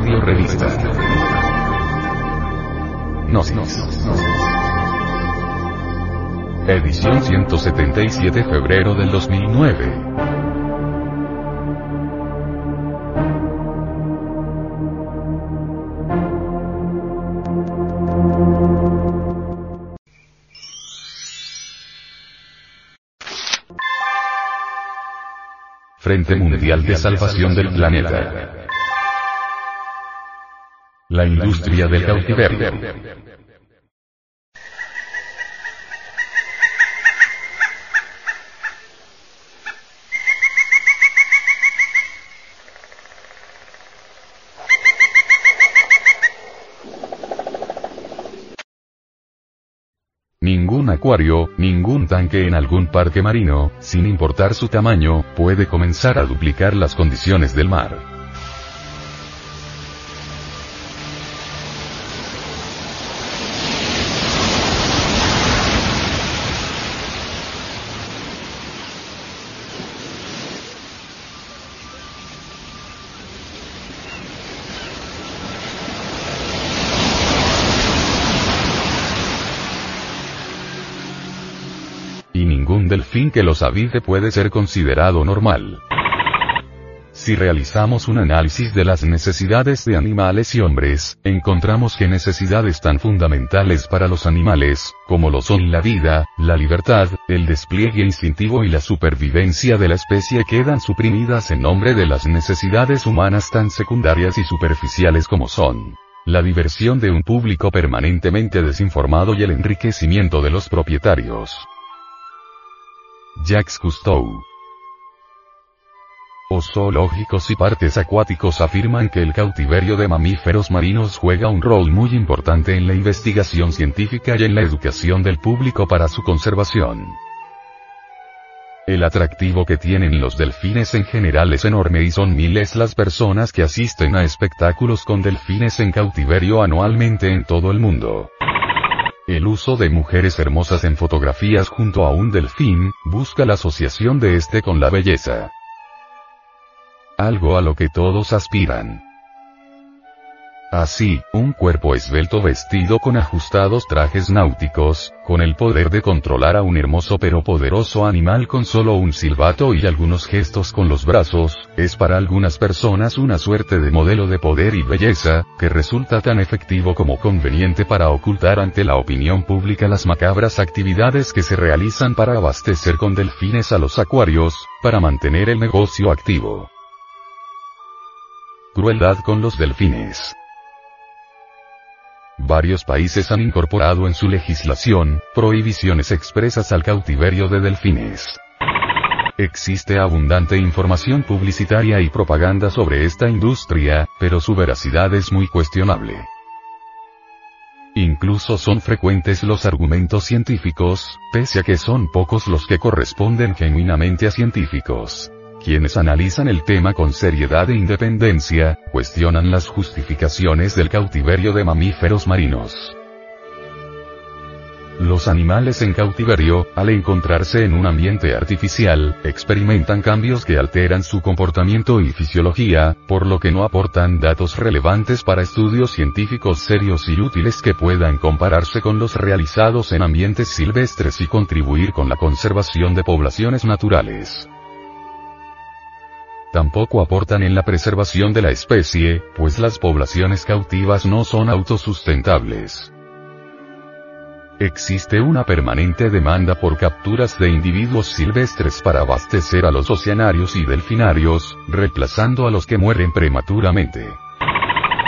Audio Revista. Gnosis. Edición 177 febrero del 2009. Frente Mundial de Salvación del Planeta. La industria del cautiverio. Ningún acuario, ningún tanque en algún parque marino, sin importar su tamaño, puede comenzar a duplicar las condiciones del mar. Delfín que los habite puede ser considerado normal. Si realizamos un análisis de las necesidades de animales y hombres, encontramos que necesidades tan fundamentales para los animales, como lo son la vida, la libertad, el despliegue instintivo y la supervivencia de la especie quedan suprimidas en nombre de las necesidades humanas tan secundarias y superficiales como son la diversión de un público permanentemente desinformado y el enriquecimiento de los propietarios. Jacques Cousteau. Os zoológicos y parques acuáticos afirman que el cautiverio de mamíferos marinos juega un rol muy importante en la investigación científica y en la educación del público para su conservación. El atractivo que tienen los delfines en general es enorme y son miles las personas que asisten a espectáculos con delfines en cautiverio anualmente en todo el mundo. El uso de mujeres hermosas en fotografías junto a un delfín, busca la asociación de este con la belleza. Algo a lo que todos aspiran. Así, un cuerpo esbelto vestido con ajustados trajes náuticos, con el poder de controlar a un hermoso pero poderoso animal con solo un silbato y algunos gestos con los brazos, es para algunas personas una suerte de modelo de poder y belleza, que resulta tan efectivo como conveniente para ocultar ante la opinión pública las macabras actividades que se realizan para abastecer con delfines a los acuarios, para mantener el negocio activo. Crueldad con los delfines. Varios países han incorporado en su legislación, prohibiciones expresas al cautiverio de delfines. Existe abundante información publicitaria y propaganda sobre esta industria, pero su veracidad es muy cuestionable. Incluso son frecuentes los argumentos científicos, pese a que son pocos los que corresponden genuinamente a científicos. Quienes analizan el tema con seriedad e independencia, cuestionan las justificaciones del cautiverio de mamíferos marinos. Los animales en cautiverio, al encontrarse en un ambiente artificial, experimentan cambios que alteran su comportamiento y fisiología, por lo que no aportan datos relevantes para estudios científicos serios y útiles que puedan compararse con los realizados en ambientes silvestres y contribuir con la conservación de poblaciones naturales tampoco aportan en la preservación de la especie, pues las poblaciones cautivas no son autosustentables. Existe una permanente demanda por capturas de individuos silvestres para abastecer a los oceanarios y delfinarios, reemplazando a los que mueren prematuramente.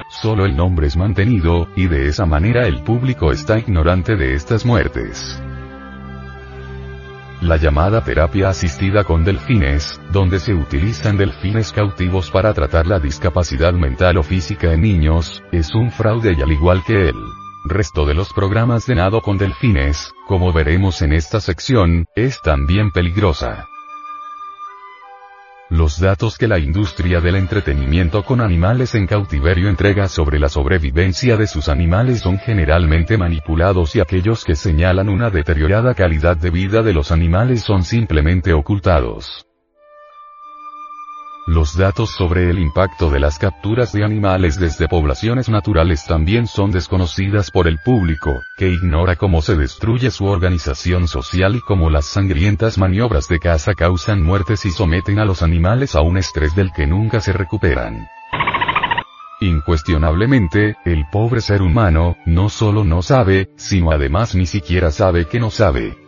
Solo el nombre es mantenido, y de esa manera el público está ignorante de estas muertes la llamada terapia asistida con delfines, donde se utilizan delfines cautivos para tratar la discapacidad mental o física en niños, es un fraude y al igual que el resto de los programas de nado con delfines, como veremos en esta sección, es también peligrosa. Los datos que la industria del entretenimiento con animales en cautiverio entrega sobre la sobrevivencia de sus animales son generalmente manipulados y aquellos que señalan una deteriorada calidad de vida de los animales son simplemente ocultados. Los datos sobre el impacto de las capturas de animales desde poblaciones naturales también son desconocidas por el público, que ignora cómo se destruye su organización social y cómo las sangrientas maniobras de caza causan muertes y someten a los animales a un estrés del que nunca se recuperan. Incuestionablemente, el pobre ser humano, no solo no sabe, sino además ni siquiera sabe que no sabe.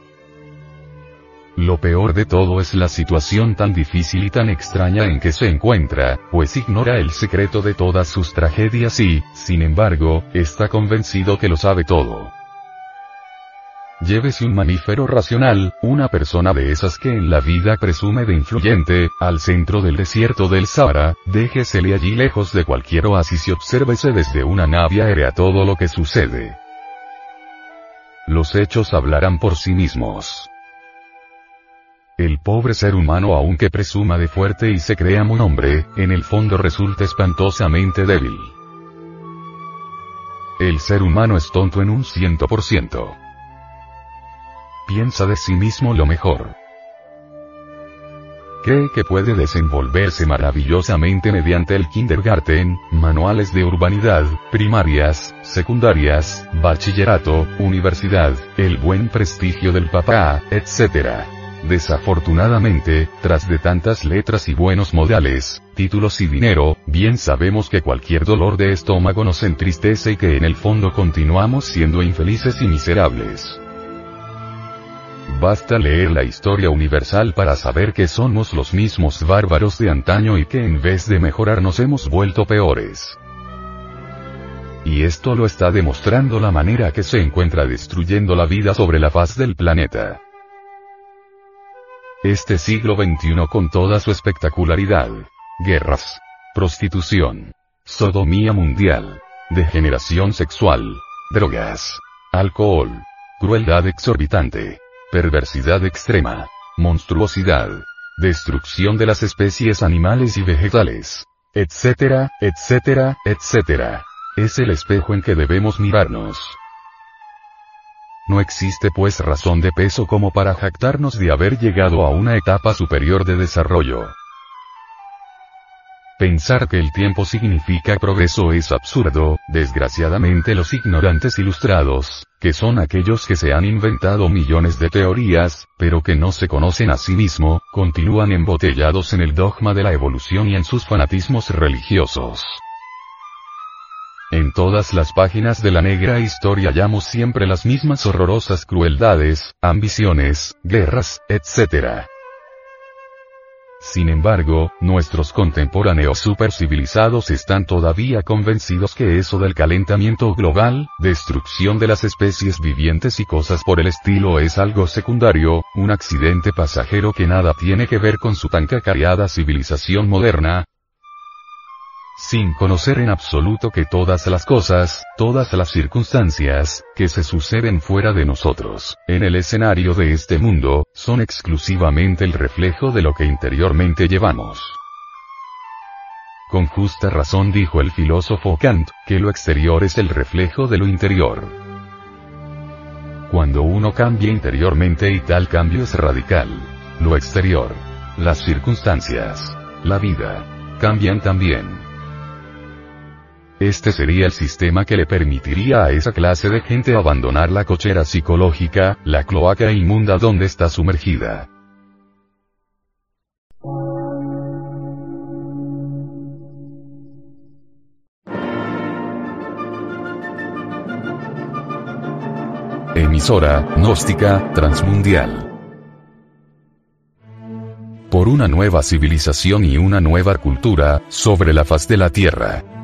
Lo peor de todo es la situación tan difícil y tan extraña en que se encuentra, pues ignora el secreto de todas sus tragedias y, sin embargo, está convencido que lo sabe todo. Llévese un mamífero racional, una persona de esas que en la vida presume de influyente, al centro del desierto del Sahara, déjesele allí lejos de cualquier oasis y obsérvese desde una nave aérea todo lo que sucede. Los hechos hablarán por sí mismos. El pobre ser humano aunque presuma de fuerte y se crea un hombre, en el fondo resulta espantosamente débil. El ser humano es tonto en un ciento por ciento piensa de sí mismo lo mejor. Cree que puede desenvolverse maravillosamente mediante el kindergarten, manuales de urbanidad, primarias, secundarias, bachillerato, universidad, el buen prestigio del papá, etc. Desafortunadamente, tras de tantas letras y buenos modales, títulos y dinero, bien sabemos que cualquier dolor de estómago nos entristece y que en el fondo continuamos siendo infelices y miserables. Basta leer la historia universal para saber que somos los mismos bárbaros de antaño y que en vez de mejorar nos hemos vuelto peores. Y esto lo está demostrando la manera que se encuentra destruyendo la vida sobre la faz del planeta. Este siglo XXI con toda su espectacularidad. Guerras. Prostitución. Sodomía mundial. Degeneración sexual. Drogas. Alcohol. Crueldad exorbitante perversidad extrema, monstruosidad, destrucción de las especies animales y vegetales, etcétera, etcétera, etcétera. Es el espejo en que debemos mirarnos. No existe pues razón de peso como para jactarnos de haber llegado a una etapa superior de desarrollo. Pensar que el tiempo significa progreso es absurdo, desgraciadamente los ignorantes ilustrados, que son aquellos que se han inventado millones de teorías, pero que no se conocen a sí mismo, continúan embotellados en el dogma de la evolución y en sus fanatismos religiosos. Todas las páginas de la negra historia hallamos siempre las mismas horrorosas crueldades, ambiciones, guerras, etc. Sin embargo, nuestros contemporáneos supercivilizados están todavía convencidos que eso del calentamiento global, destrucción de las especies vivientes y cosas por el estilo es algo secundario, un accidente pasajero que nada tiene que ver con su tan cacareada civilización moderna, sin conocer en absoluto que todas las cosas, todas las circunstancias, que se suceden fuera de nosotros, en el escenario de este mundo, son exclusivamente el reflejo de lo que interiormente llevamos. Con justa razón dijo el filósofo Kant, que lo exterior es el reflejo de lo interior. Cuando uno cambia interiormente y tal cambio es radical, lo exterior, las circunstancias, la vida, cambian también. Este sería el sistema que le permitiría a esa clase de gente abandonar la cochera psicológica, la cloaca inmunda donde está sumergida. Emisora, gnóstica, transmundial. Por una nueva civilización y una nueva cultura, sobre la faz de la Tierra.